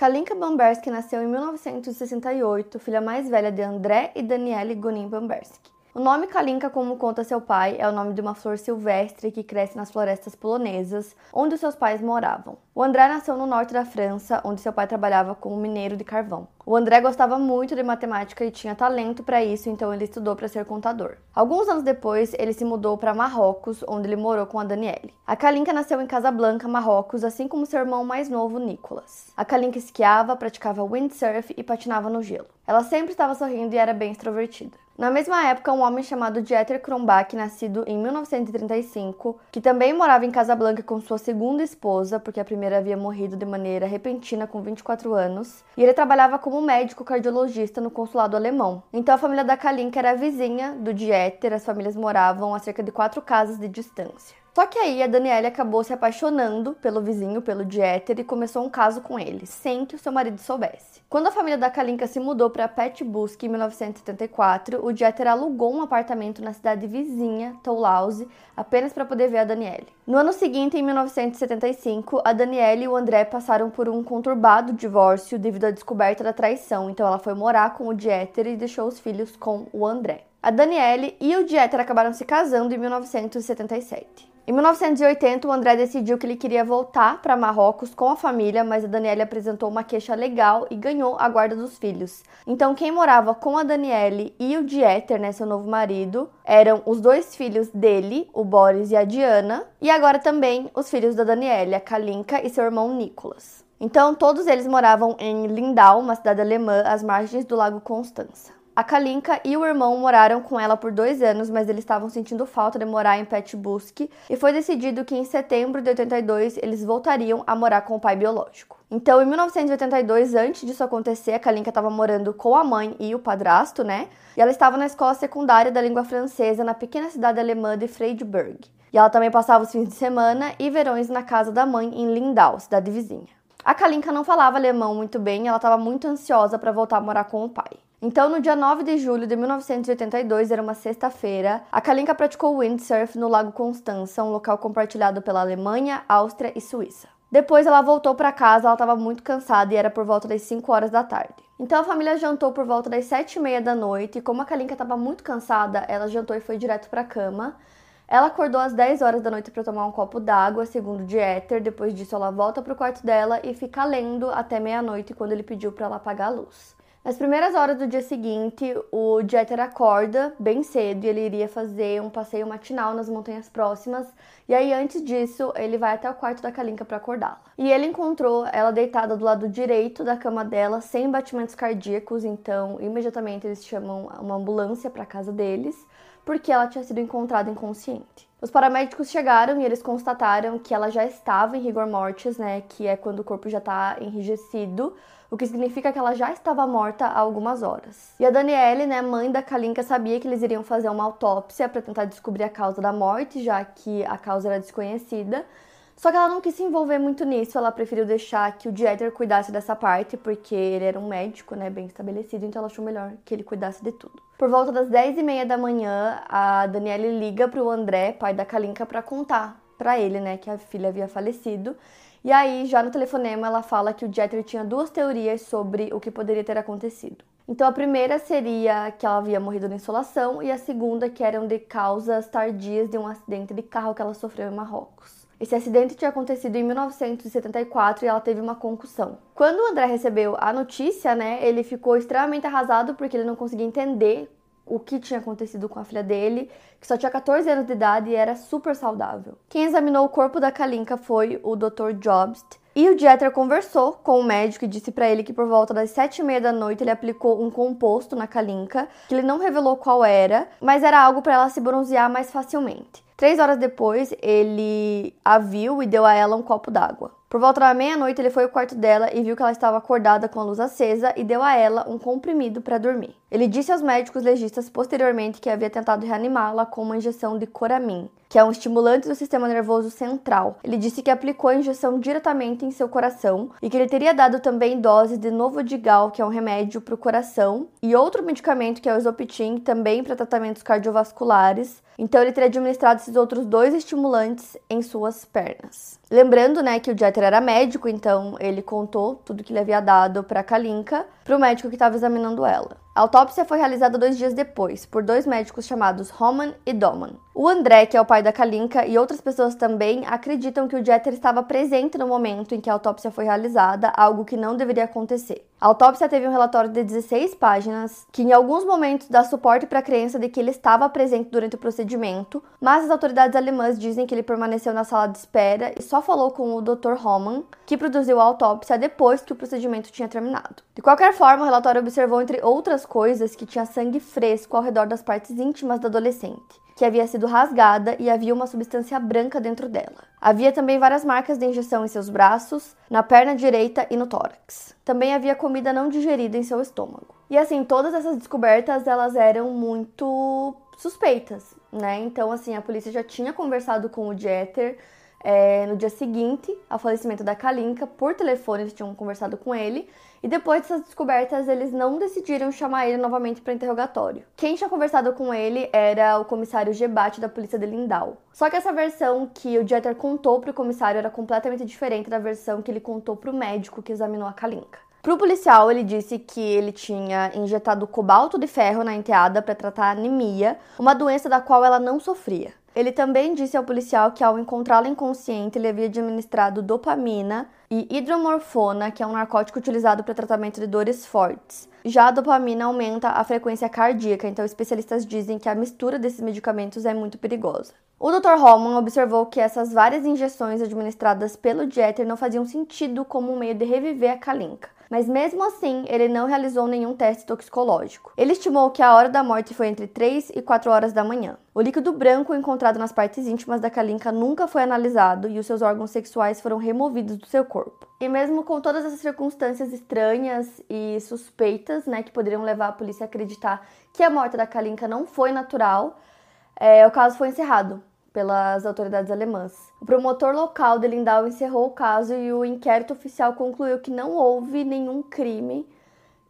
Kalinka Bambersky nasceu em 1968, filha mais velha de André e Daniele Gonin Bambersky. O nome Kalinka, como conta seu pai, é o nome de uma flor silvestre que cresce nas florestas polonesas, onde seus pais moravam. O André nasceu no norte da França, onde seu pai trabalhava como mineiro de carvão. O André gostava muito de matemática e tinha talento para isso, então ele estudou para ser contador. Alguns anos depois, ele se mudou para Marrocos, onde ele morou com a Daniele. A Kalinka nasceu em Casablanca, Marrocos, assim como seu irmão mais novo, Nicolas. A Kalinka esquiava, praticava windsurf e patinava no gelo. Ela sempre estava sorrindo e era bem extrovertida. Na mesma época, um homem chamado Dieter Kronbach, nascido em 1935, que também morava em Casablanca com sua segunda esposa, porque a primeira havia morrido de maneira repentina com 24 anos, e ele trabalhava como médico cardiologista no consulado alemão. Então a família da Kalinka era vizinha do Dieter, as famílias moravam a cerca de quatro casas de distância. Só que aí a Daniela acabou se apaixonando pelo vizinho, pelo Dieter, e começou um caso com ele, sem que o seu marido soubesse. Quando a família da Kalinka se mudou para Petbusk em 1974, o Dieter alugou um apartamento na cidade vizinha, Toulouse, apenas para poder ver a Daniele. No ano seguinte, em 1975, a Daniele e o André passaram por um conturbado divórcio devido à descoberta da traição, então ela foi morar com o Dieter e deixou os filhos com o André. A Daniele e o Dieter acabaram se casando em 1977. Em 1980, o André decidiu que ele queria voltar para Marrocos com a família, mas a Daniele apresentou uma queixa legal e ganhou a guarda dos filhos. Então, quem morava com a Daniele e o Dieter, né, seu novo marido, eram os dois filhos dele, o Boris e a Diana, e agora também os filhos da Daniele, a Kalinka e seu irmão Nicolas. Então, todos eles moravam em Lindau, uma cidade alemã às margens do Lago Constança. A Kalinka e o irmão moraram com ela por dois anos, mas eles estavam sentindo falta de morar em Petbusk e foi decidido que em setembro de 82 eles voltariam a morar com o pai biológico. Então, em 1982, antes disso acontecer, a Kalinka estava morando com a mãe e o padrasto, né? E ela estava na escola secundária da língua francesa na pequena cidade alemã de Freiburg. E ela também passava os fins de semana e verões na casa da mãe em Lindau, cidade vizinha. A Kalinka não falava alemão muito bem, ela estava muito ansiosa para voltar a morar com o pai. Então, no dia 9 de julho de 1982, era uma sexta-feira, a Kalinka praticou windsurf no Lago Constança, um local compartilhado pela Alemanha, Áustria e Suíça. Depois ela voltou para casa, ela estava muito cansada e era por volta das 5 horas da tarde. Então a família jantou por volta das 7 e meia da noite e como a Kalinka estava muito cansada, ela jantou e foi direto para a cama. Ela acordou às 10 horas da noite para tomar um copo d'água, segundo Dieter. Depois disso, ela volta para o quarto dela e fica lendo até meia-noite, quando ele pediu para ela apagar a luz. Nas primeiras horas do dia seguinte, o Jeter acorda bem cedo e ele iria fazer um passeio matinal nas montanhas próximas. E aí, antes disso, ele vai até o quarto da Kalinka para acordá-la. E ele encontrou ela deitada do lado direito da cama dela, sem batimentos cardíacos. Então, imediatamente eles chamam uma ambulância para casa deles, porque ela tinha sido encontrada inconsciente. Os paramédicos chegaram e eles constataram que ela já estava em rigor mortis, né, que é quando o corpo já está enrijecido o que significa que ela já estava morta há algumas horas. E a Daniele, né, mãe da Kalinka, sabia que eles iriam fazer uma autópsia para tentar descobrir a causa da morte, já que a causa era desconhecida. Só que ela não quis se envolver muito nisso, ela preferiu deixar que o Dieter cuidasse dessa parte, porque ele era um médico, né, bem estabelecido, então ela achou melhor que ele cuidasse de tudo. Por volta das 10 e meia da manhã, a Daniele liga para o André, pai da Kalinka, para contar para ele, né, que a filha havia falecido e aí, já no telefonema, ela fala que o Jeter tinha duas teorias sobre o que poderia ter acontecido. Então, a primeira seria que ela havia morrido na insolação, e a segunda que eram de causas tardias de um acidente de carro que ela sofreu em Marrocos. Esse acidente tinha acontecido em 1974 e ela teve uma concussão. Quando o André recebeu a notícia, né, ele ficou extremamente arrasado porque ele não conseguia entender o que tinha acontecido com a filha dele, que só tinha 14 anos de idade e era super saudável. Quem examinou o corpo da Kalinka foi o Dr. Jobst, e o Jeter conversou com o médico e disse para ele que por volta das sete e meia da noite ele aplicou um composto na Kalinka, que ele não revelou qual era, mas era algo para ela se bronzear mais facilmente. Três horas depois, ele a viu e deu a ela um copo d'água. Por volta da meia-noite, ele foi ao quarto dela e viu que ela estava acordada com a luz acesa e deu a ela um comprimido para dormir. Ele disse aos médicos legistas posteriormente que havia tentado reanimá-la com uma injeção de Coramin, que é um estimulante do sistema nervoso central. Ele disse que aplicou a injeção diretamente em seu coração e que ele teria dado também doses de Novodigal, que é um remédio para o coração, e outro medicamento que é o Exopitin, também para tratamentos cardiovasculares. Então ele teria administrado esses outros dois estimulantes em suas pernas. Lembrando, né, que o Era médico, então ele contou tudo que ele havia dado para Kalinka para o médico que estava examinando ela. A autópsia foi realizada dois dias depois, por dois médicos chamados Roman e Doman. O André, que é o pai da Kalinka, e outras pessoas também acreditam que o Jeter estava presente no momento em que a autópsia foi realizada, algo que não deveria acontecer. A autópsia teve um relatório de 16 páginas, que em alguns momentos dá suporte para a crença de que ele estava presente durante o procedimento, mas as autoridades alemãs dizem que ele permaneceu na sala de espera e só falou com o Dr. Roman, que produziu a autópsia depois que o procedimento tinha terminado. De qualquer forma, o relatório observou, entre outras coisas, que tinha sangue fresco ao redor das partes íntimas da adolescente que havia sido rasgada e havia uma substância branca dentro dela. Havia também várias marcas de injeção em seus braços, na perna direita e no tórax. Também havia comida não digerida em seu estômago. E assim, todas essas descobertas elas eram muito suspeitas, né? Então, assim, a polícia já tinha conversado com o Jeter é, no dia seguinte ao falecimento da Kalinka, por telefone eles tinham conversado com ele, e depois dessas descobertas eles não decidiram chamar ele novamente para interrogatório. Quem tinha conversado com ele era o comissário Gebate da polícia de Lindau. Só que essa versão que o Jeter contou para o comissário era completamente diferente da versão que ele contou para o médico que examinou a Kalinka. Para o policial, ele disse que ele tinha injetado cobalto de ferro na enteada para tratar anemia, uma doença da qual ela não sofria. Ele também disse ao policial que, ao encontrá-la inconsciente, ele havia administrado dopamina e hidromorfona, que é um narcótico utilizado para tratamento de dores fortes. Já a dopamina aumenta a frequência cardíaca, então especialistas dizem que a mistura desses medicamentos é muito perigosa. O Dr. Holman observou que essas várias injeções administradas pelo Jeter não faziam sentido como um meio de reviver a Kalinka mas mesmo assim ele não realizou nenhum teste toxicológico. Ele estimou que a hora da morte foi entre 3 e 4 horas da manhã. O líquido branco encontrado nas partes íntimas da Kalinka nunca foi analisado e os seus órgãos sexuais foram removidos do seu corpo. E mesmo com todas essas circunstâncias estranhas e suspeitas, né, que poderiam levar a polícia a acreditar que a morte da Kalinka não foi natural, é, o caso foi encerrado pelas autoridades alemãs. O promotor local de Lindau encerrou o caso e o inquérito oficial concluiu que não houve nenhum crime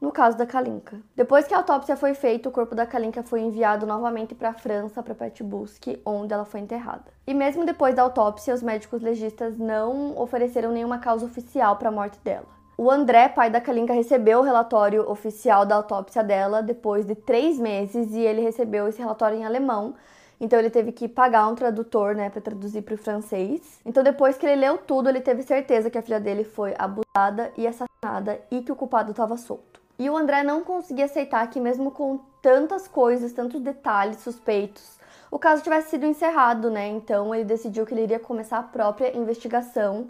no caso da Kalinka. Depois que a autópsia foi feita, o corpo da Kalinka foi enviado novamente para a França, para Petbusk, onde ela foi enterrada. E mesmo depois da autópsia, os médicos legistas não ofereceram nenhuma causa oficial para a morte dela. O André, pai da Kalinka, recebeu o relatório oficial da autópsia dela depois de três meses e ele recebeu esse relatório em alemão, então ele teve que pagar um tradutor, né, para traduzir para o francês. Então depois que ele leu tudo, ele teve certeza que a filha dele foi abusada e assassinada e que o culpado estava solto. E o André não conseguia aceitar que mesmo com tantas coisas, tantos detalhes suspeitos, o caso tivesse sido encerrado, né? Então ele decidiu que ele iria começar a própria investigação.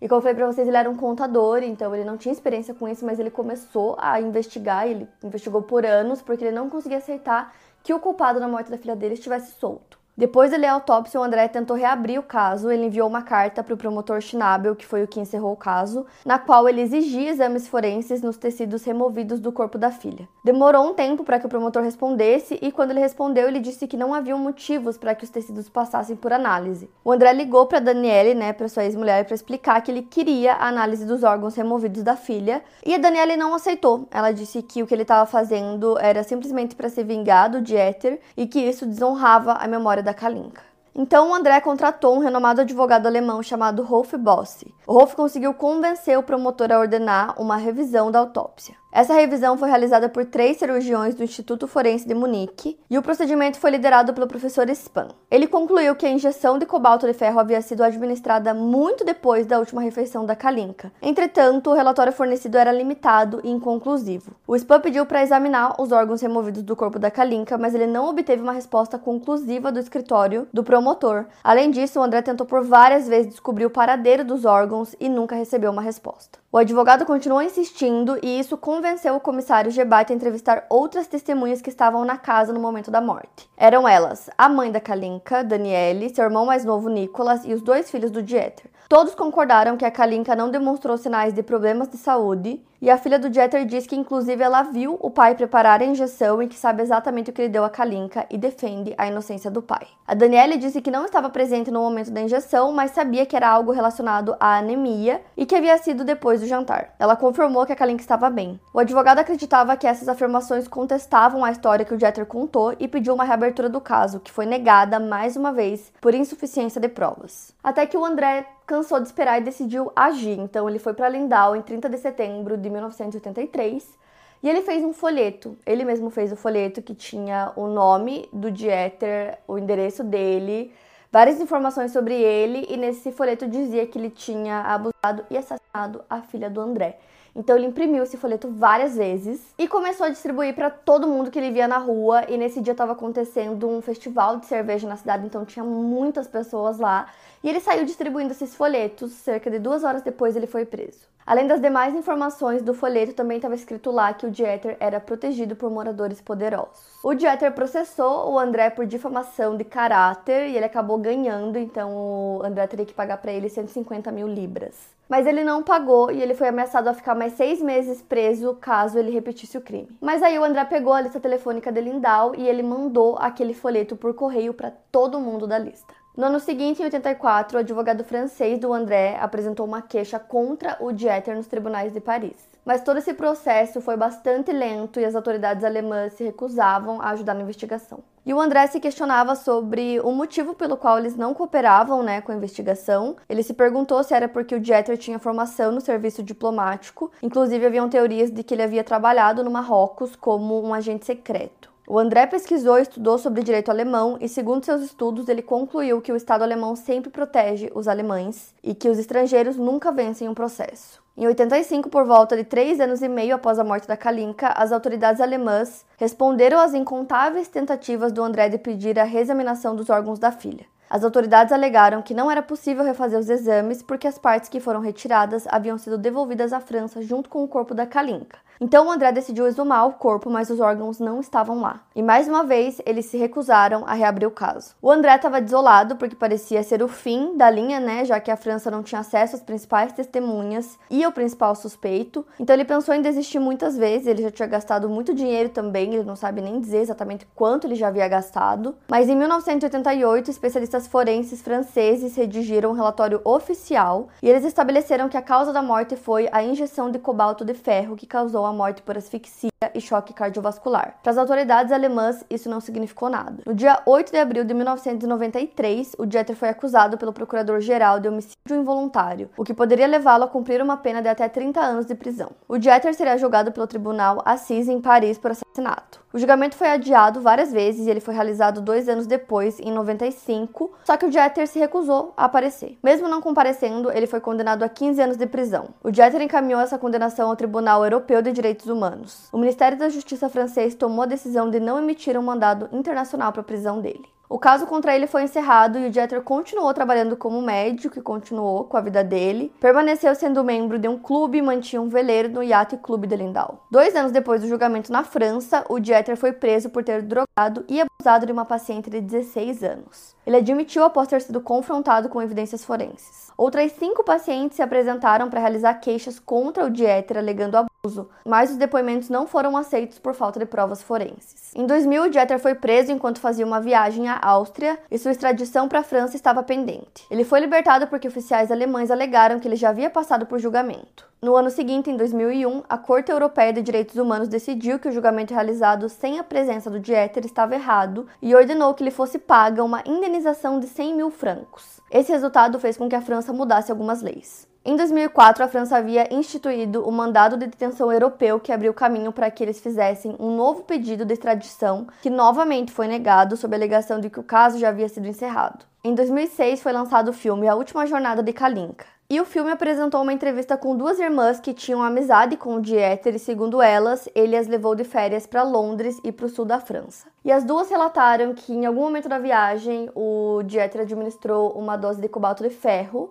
E como eu falei pra vocês, ele era um contador, então ele não tinha experiência com isso, mas ele começou a investigar, ele investigou por anos, porque ele não conseguia aceitar que o culpado na morte da filha dele estivesse solto. Depois de ler a autópsia, o André tentou reabrir o caso. Ele enviou uma carta para o promotor Schnabel, que foi o que encerrou o caso, na qual ele exigia exames forenses nos tecidos removidos do corpo da filha. Demorou um tempo para que o promotor respondesse e, quando ele respondeu, ele disse que não haviam motivos para que os tecidos passassem por análise. O André ligou para Daniele, né, para sua ex-mulher, para explicar que ele queria a análise dos órgãos removidos da filha, e a Daniele não aceitou. Ela disse que o que ele estava fazendo era simplesmente para se vingar do Dieter e que isso desonrava a memória da da Kalinka. Então o André contratou um renomado advogado alemão chamado Rolf Bossi. O Rolf conseguiu convencer o promotor a ordenar uma revisão da autópsia. Essa revisão foi realizada por três cirurgiões do Instituto Forense de Munique e o procedimento foi liderado pelo professor Spam. Ele concluiu que a injeção de cobalto de ferro havia sido administrada muito depois da última refeição da Kalinka. Entretanto, o relatório fornecido era limitado e inconclusivo. O Spam pediu para examinar os órgãos removidos do corpo da Kalinka, mas ele não obteve uma resposta conclusiva do escritório do promotor. Além disso, o André tentou por várias vezes descobrir o paradeiro dos órgãos e nunca recebeu uma resposta. O advogado continuou insistindo e isso convenceu o comissário Gebat a entrevistar outras testemunhas que estavam na casa no momento da morte. Eram elas a mãe da Kalinka, Daniele, seu irmão mais novo Nicolas e os dois filhos do Dieter. Todos concordaram que a Kalinka não demonstrou sinais de problemas de saúde e a filha do Jeter diz que inclusive ela viu o pai preparar a injeção e que sabe exatamente o que ele deu a Kalinka e defende a inocência do pai. A Danielle disse que não estava presente no momento da injeção, mas sabia que era algo relacionado à anemia e que havia sido depois do jantar. Ela confirmou que a Kalinka estava bem. O advogado acreditava que essas afirmações contestavam a história que o Jeter contou e pediu uma reabertura do caso, que foi negada mais uma vez por insuficiência de provas. Até que o André cansou de esperar e decidiu agir. Então ele foi para Lindau em 30 de setembro de 1983 e ele fez um folheto. Ele mesmo fez o folheto que tinha o nome do Dieter, o endereço dele, várias informações sobre ele e nesse folheto dizia que ele tinha abusado e assassinado a filha do André. Então ele imprimiu esse folheto várias vezes e começou a distribuir para todo mundo que ele via na rua. E nesse dia estava acontecendo um festival de cerveja na cidade, então tinha muitas pessoas lá. E ele saiu distribuindo esses folhetos. Cerca de duas horas depois ele foi preso. Além das demais informações do folheto, também estava escrito lá que o Dieter era protegido por moradores poderosos. O Dieter processou o André por difamação de caráter e ele acabou ganhando, então o André teria que pagar para ele 150 mil libras mas ele não pagou e ele foi ameaçado a ficar mais seis meses preso caso ele repetisse o crime. Mas aí o André pegou a lista telefônica de Lindau e ele mandou aquele folheto por correio para todo mundo da lista. No ano seguinte, em 84, o advogado francês do André apresentou uma queixa contra o Dieter nos tribunais de Paris. Mas todo esse processo foi bastante lento e as autoridades alemãs se recusavam a ajudar na investigação. E o André se questionava sobre o motivo pelo qual eles não cooperavam né, com a investigação. Ele se perguntou se era porque o Jeter tinha formação no serviço diplomático. Inclusive, haviam teorias de que ele havia trabalhado no Marrocos como um agente secreto. O André pesquisou e estudou sobre direito alemão e, segundo seus estudos, ele concluiu que o Estado alemão sempre protege os alemães e que os estrangeiros nunca vencem um processo. Em 85, por volta de três anos e meio após a morte da Kalinka, as autoridades alemãs responderam às incontáveis tentativas do André de pedir a reexaminação dos órgãos da filha. As autoridades alegaram que não era possível refazer os exames porque as partes que foram retiradas haviam sido devolvidas à França junto com o corpo da Kalinka. Então o André decidiu exumar o corpo, mas os órgãos não estavam lá. E mais uma vez, eles se recusaram a reabrir o caso. O André estava desolado porque parecia ser o fim da linha, né, já que a França não tinha acesso às principais testemunhas e ao principal suspeito. Então ele pensou em desistir muitas vezes, ele já tinha gastado muito dinheiro também, ele não sabe nem dizer exatamente quanto ele já havia gastado. Mas em 1988, especialistas cientistas forenses franceses redigiram um relatório oficial e eles estabeleceram que a causa da morte foi a injeção de cobalto de ferro que causou a morte por asfixia e choque cardiovascular. Para as autoridades alemãs, isso não significou nada. No dia 8 de abril de 1993, o Jeter foi acusado pelo procurador-geral de homicídio involuntário, o que poderia levá-lo a cumprir uma pena de até 30 anos de prisão. O Jeter seria julgado pelo tribunal Assis em Paris por assassinato. O julgamento foi adiado várias vezes e ele foi realizado dois anos depois, em 95, só que o Jeter se recusou a aparecer. Mesmo não comparecendo, ele foi condenado a 15 anos de prisão. O Jeter encaminhou essa condenação ao Tribunal Europeu de Direitos Humanos. O Ministério da Justiça francês tomou a decisão de não emitir um mandado internacional para a prisão dele. O caso contra ele foi encerrado e o Jeter continuou trabalhando como médico e continuou com a vida dele. Permaneceu sendo membro de um clube e mantinha um veleiro no Yacht Club de Lindau. Dois anos depois do julgamento na França, o Jeter foi preso por ter drogado e abusado de uma paciente de 16 anos. Ele admitiu após ter sido confrontado com evidências forenses. Outras cinco pacientes se apresentaram para realizar queixas contra o Dieter alegando abuso, mas os depoimentos não foram aceitos por falta de provas forenses. Em 2000, o Dieter foi preso enquanto fazia uma viagem à Áustria e sua extradição para a França estava pendente. Ele foi libertado porque oficiais alemães alegaram que ele já havia passado por julgamento. No ano seguinte, em 2001, a Corte Europeia de Direitos Humanos decidiu que o julgamento realizado sem a presença do Dieter estava errado e ordenou que lhe fosse paga uma indenização de 100 mil francos. Esse resultado fez com que a França mudasse algumas leis. Em 2004, a França havia instituído o mandado de detenção europeu que abriu caminho para que eles fizessem um novo pedido de extradição, que novamente foi negado sob a alegação de que o caso já havia sido encerrado. Em 2006 foi lançado o filme A Última Jornada de Kalinka. E o filme apresentou uma entrevista com duas irmãs que tinham amizade com o Dieter e, segundo elas, ele as levou de férias para Londres e para o sul da França. E as duas relataram que em algum momento da viagem o Dieter administrou uma dose de cobalto de ferro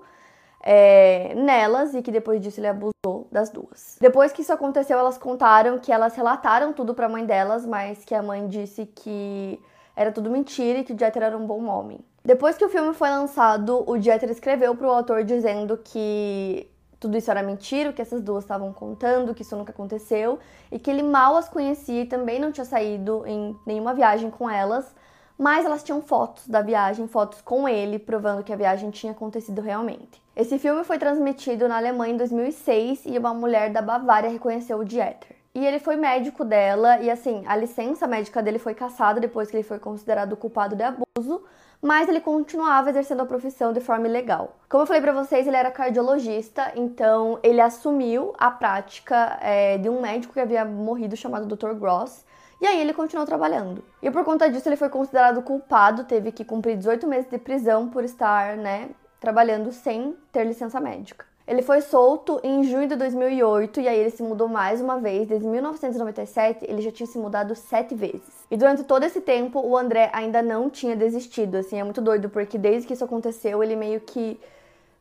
é, nelas e que depois disso ele abusou das duas. Depois que isso aconteceu, elas contaram que elas relataram tudo para a mãe delas, mas que a mãe disse que era tudo mentira e que o Jeter era um bom homem. Depois que o filme foi lançado, o Jeter escreveu para o autor dizendo que tudo isso era mentira, que essas duas estavam contando, que isso nunca aconteceu e que ele mal as conhecia e também não tinha saído em nenhuma viagem com elas, mas elas tinham fotos da viagem, fotos com ele, provando que a viagem tinha acontecido realmente. Esse filme foi transmitido na Alemanha em 2006 e uma mulher da Bavária reconheceu o Dieter. E ele foi médico dela, e assim, a licença médica dele foi cassada depois que ele foi considerado culpado de abuso, mas ele continuava exercendo a profissão de forma ilegal. Como eu falei para vocês, ele era cardiologista, então ele assumiu a prática é, de um médico que havia morrido chamado Dr. Gross, e aí ele continuou trabalhando. E por conta disso ele foi considerado culpado, teve que cumprir 18 meses de prisão por estar, né, trabalhando sem ter licença médica. Ele foi solto em junho de 2008 e aí ele se mudou mais uma vez. Desde 1997, ele já tinha se mudado sete vezes. E durante todo esse tempo, o André ainda não tinha desistido. Assim, é muito doido, porque desde que isso aconteceu, ele meio que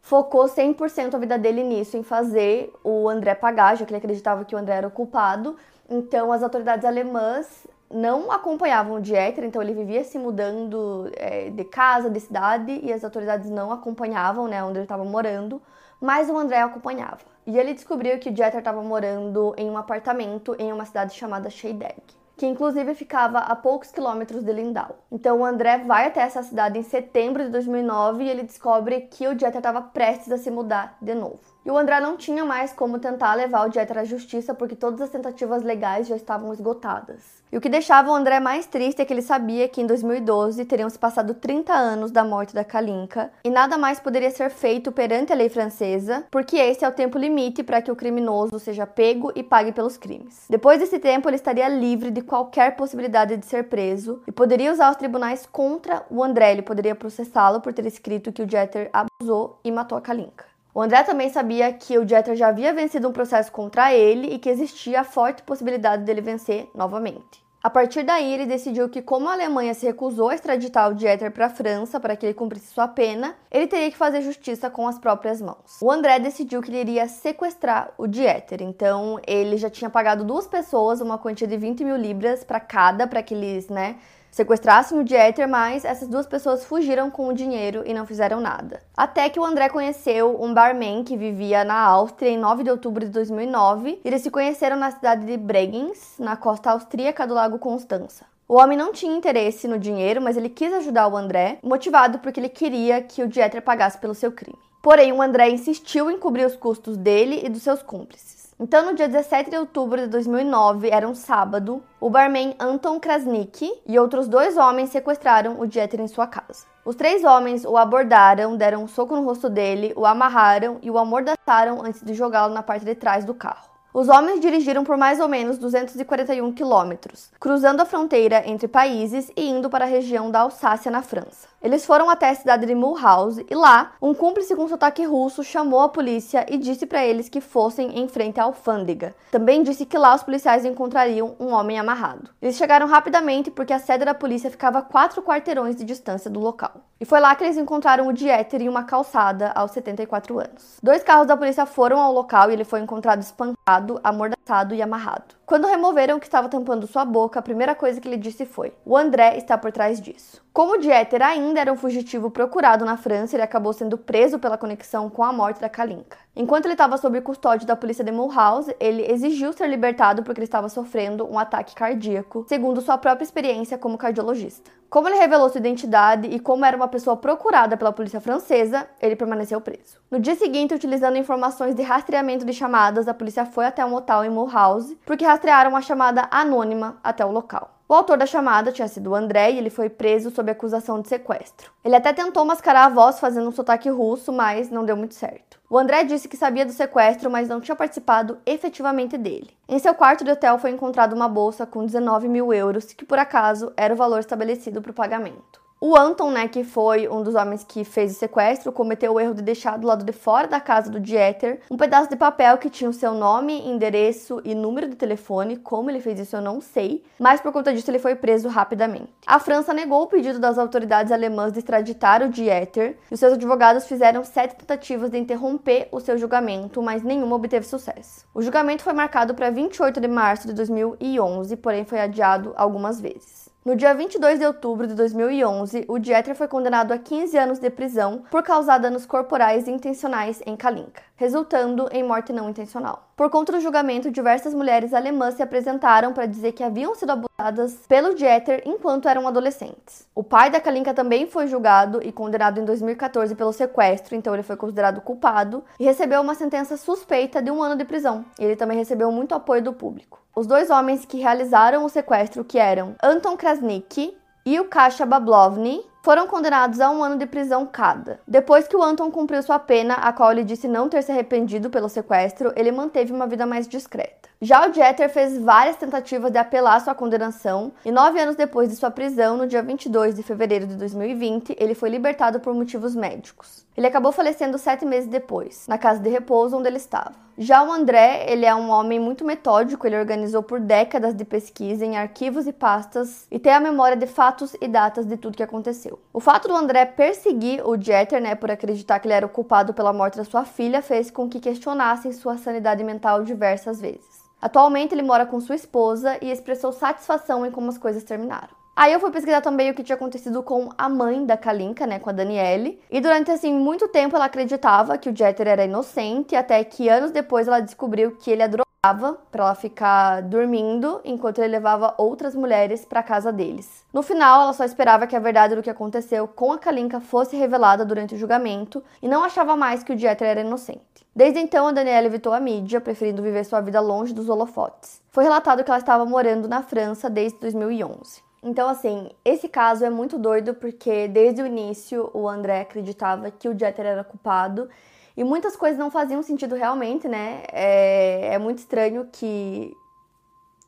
focou 100% a vida dele nisso, em fazer o André pagar, já que ele acreditava que o André era o culpado. Então, as autoridades alemãs não acompanhavam o Dieter, então ele vivia se mudando é, de casa, de cidade, e as autoridades não acompanhavam, né, onde ele estava morando, mas o André acompanhava. E ele descobriu que o Dieter estava morando em um apartamento em uma cidade chamada Scheidegg que inclusive ficava a poucos quilômetros de Lindau. Então o André vai até essa cidade em setembro de 2009 e ele descobre que o Dieter estava prestes a se mudar de novo. E o André não tinha mais como tentar levar o Dieter à justiça porque todas as tentativas legais já estavam esgotadas. E o que deixava o André mais triste é que ele sabia que em 2012 teriam se passado 30 anos da morte da Kalinka e nada mais poderia ser feito perante a lei francesa, porque esse é o tempo limite para que o criminoso seja pego e pague pelos crimes. Depois desse tempo, ele estaria livre de qualquer possibilidade de ser preso e poderia usar os tribunais contra o André. Ele poderia processá-lo por ter escrito que o Jeter abusou e matou a Kalinka. O André também sabia que o Jeter já havia vencido um processo contra ele e que existia a forte possibilidade dele vencer novamente. A partir daí, ele decidiu que, como a Alemanha se recusou a extraditar o Dieter para a França para que ele cumprisse sua pena, ele teria que fazer justiça com as próprias mãos. O André decidiu que ele iria sequestrar o Dieter, então ele já tinha pagado duas pessoas uma quantia de 20 mil libras para cada, para que eles, né, sequestrassem o Dieter, mas essas duas pessoas fugiram com o dinheiro e não fizeram nada. Até que o André conheceu um barman que vivia na Áustria em 9 de outubro de 2009. Eles se conheceram na cidade de Bregenz, na costa austríaca do Lago Constança. O homem não tinha interesse no dinheiro, mas ele quis ajudar o André, motivado porque ele queria que o Dieter pagasse pelo seu crime. Porém, o André insistiu em cobrir os custos dele e dos seus cúmplices. Então, no dia 17 de outubro de 2009, era um sábado, o barman Anton Krasnick e outros dois homens sequestraram o Dieter em sua casa. Os três homens o abordaram, deram um soco no rosto dele, o amarraram e o amordaçaram antes de jogá-lo na parte de trás do carro. Os homens dirigiram por mais ou menos 241 quilômetros, cruzando a fronteira entre países e indo para a região da Alsácia, na França. Eles foram até a cidade de Mulhouse e lá, um cúmplice com sotaque russo chamou a polícia e disse para eles que fossem em frente à alfândega. Também disse que lá os policiais encontrariam um homem amarrado. Eles chegaram rapidamente porque a sede da polícia ficava a quatro quarteirões de distância do local. E foi lá que eles encontraram o Dieter em uma calçada aos 74 anos. Dois carros da polícia foram ao local e ele foi encontrado espancado, amordaçado e amarrado. Quando removeram o que estava tampando sua boca, a primeira coisa que ele disse foi: O André está por trás disso. Como Dieter ainda era um fugitivo procurado na França, ele acabou sendo preso pela conexão com a morte da Kalinka. Enquanto ele estava sob custódia da polícia de Mulhouse, ele exigiu ser libertado porque ele estava sofrendo um ataque cardíaco, segundo sua própria experiência como cardiologista. Como ele revelou sua identidade e como era uma pessoa procurada pela polícia francesa, ele permaneceu preso. No dia seguinte, utilizando informações de rastreamento de chamadas, a polícia foi até um hotel em Mulhouse porque rastrearam uma chamada anônima até o local. O autor da chamada tinha sido o André e ele foi preso sob acusação de sequestro. Ele até tentou mascarar a voz fazendo um sotaque russo, mas não deu muito certo. O André disse que sabia do sequestro, mas não tinha participado efetivamente dele. Em seu quarto de hotel foi encontrada uma bolsa com 19 mil euros, que por acaso era o valor estabelecido para o pagamento. O Anton, né, que foi um dos homens que fez o sequestro, cometeu o erro de deixar do lado de fora da casa do Dieter um pedaço de papel que tinha o seu nome, endereço e número de telefone. Como ele fez isso eu não sei, mas por conta disso ele foi preso rapidamente. A França negou o pedido das autoridades alemãs de extraditar o Dieter e os seus advogados fizeram sete tentativas de interromper o seu julgamento, mas nenhuma obteve sucesso. O julgamento foi marcado para 28 de março de 2011, porém foi adiado algumas vezes. No dia 22 de outubro de 2011, o Dieter foi condenado a 15 anos de prisão por causar danos corporais intencionais em Kalinka, resultando em morte não intencional. Por conta do julgamento, diversas mulheres alemãs se apresentaram para dizer que haviam sido abusadas pelo Dieter enquanto eram adolescentes. O pai da Kalinka também foi julgado e condenado em 2014 pelo sequestro, então ele foi considerado culpado e recebeu uma sentença suspeita de um ano de prisão. Ele também recebeu muito apoio do público. Os dois homens que realizaram o sequestro, que eram Anton Krasniqi e o Kasha Bablovny, foram condenados a um ano de prisão cada. Depois que o Anton cumpriu sua pena, a qual ele disse não ter se arrependido pelo sequestro, ele manteve uma vida mais discreta. Já o Jeter fez várias tentativas de apelar sua condenação e nove anos depois de sua prisão, no dia 22 de fevereiro de 2020, ele foi libertado por motivos médicos. Ele acabou falecendo sete meses depois, na casa de repouso onde ele estava. Já o André, ele é um homem muito metódico, ele organizou por décadas de pesquisa em arquivos e pastas e tem a memória de fatos e datas de tudo que aconteceu. O fato do André perseguir o Jeter, né, por acreditar que ele era o culpado pela morte da sua filha, fez com que questionassem sua sanidade mental diversas vezes. Atualmente ele mora com sua esposa e expressou satisfação em como as coisas terminaram. Aí eu fui pesquisar também o que tinha acontecido com a mãe da Kalinka, né, com a Daniele. E durante assim muito tempo ela acreditava que o Jeter era inocente, até que anos depois ela descobriu que ele a drogava para ela ficar dormindo enquanto ele levava outras mulheres para casa deles. No final, ela só esperava que a verdade do que aconteceu com a Kalinka fosse revelada durante o julgamento e não achava mais que o Jeter era inocente. Desde então, a Daniela evitou a mídia, preferindo viver sua vida longe dos holofotes. Foi relatado que ela estava morando na França desde 2011. Então, assim, esse caso é muito doido porque desde o início o André acreditava que o Jeter era culpado e muitas coisas não faziam sentido realmente, né? É, é muito estranho que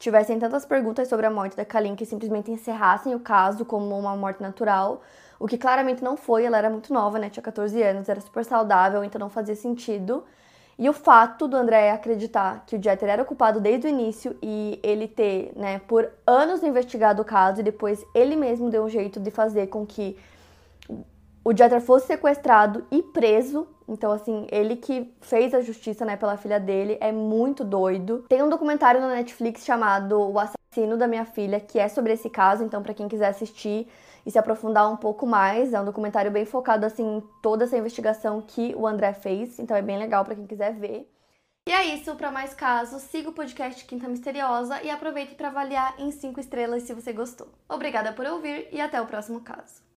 tivessem tantas perguntas sobre a morte da Kalin que simplesmente encerrassem o caso como uma morte natural, o que claramente não foi, ela era muito nova, né? Tinha 14 anos, era super saudável, então não fazia sentido. E o fato do André acreditar que o Jeter era culpado desde o início e ele ter, né, por anos investigado o caso e depois ele mesmo deu um jeito de fazer com que o Jeter fosse sequestrado e preso. Então, assim, ele que fez a justiça, né, pela filha dele, é muito doido. Tem um documentário na Netflix chamado O Assassino da Minha Filha, que é sobre esse caso, então, para quem quiser assistir, e se aprofundar um pouco mais. É um documentário bem focado assim em toda essa investigação que o André fez, então é bem legal para quem quiser ver. E é isso, para mais casos, siga o podcast Quinta Misteriosa e aproveite para avaliar em 5 estrelas se você gostou. Obrigada por ouvir e até o próximo caso.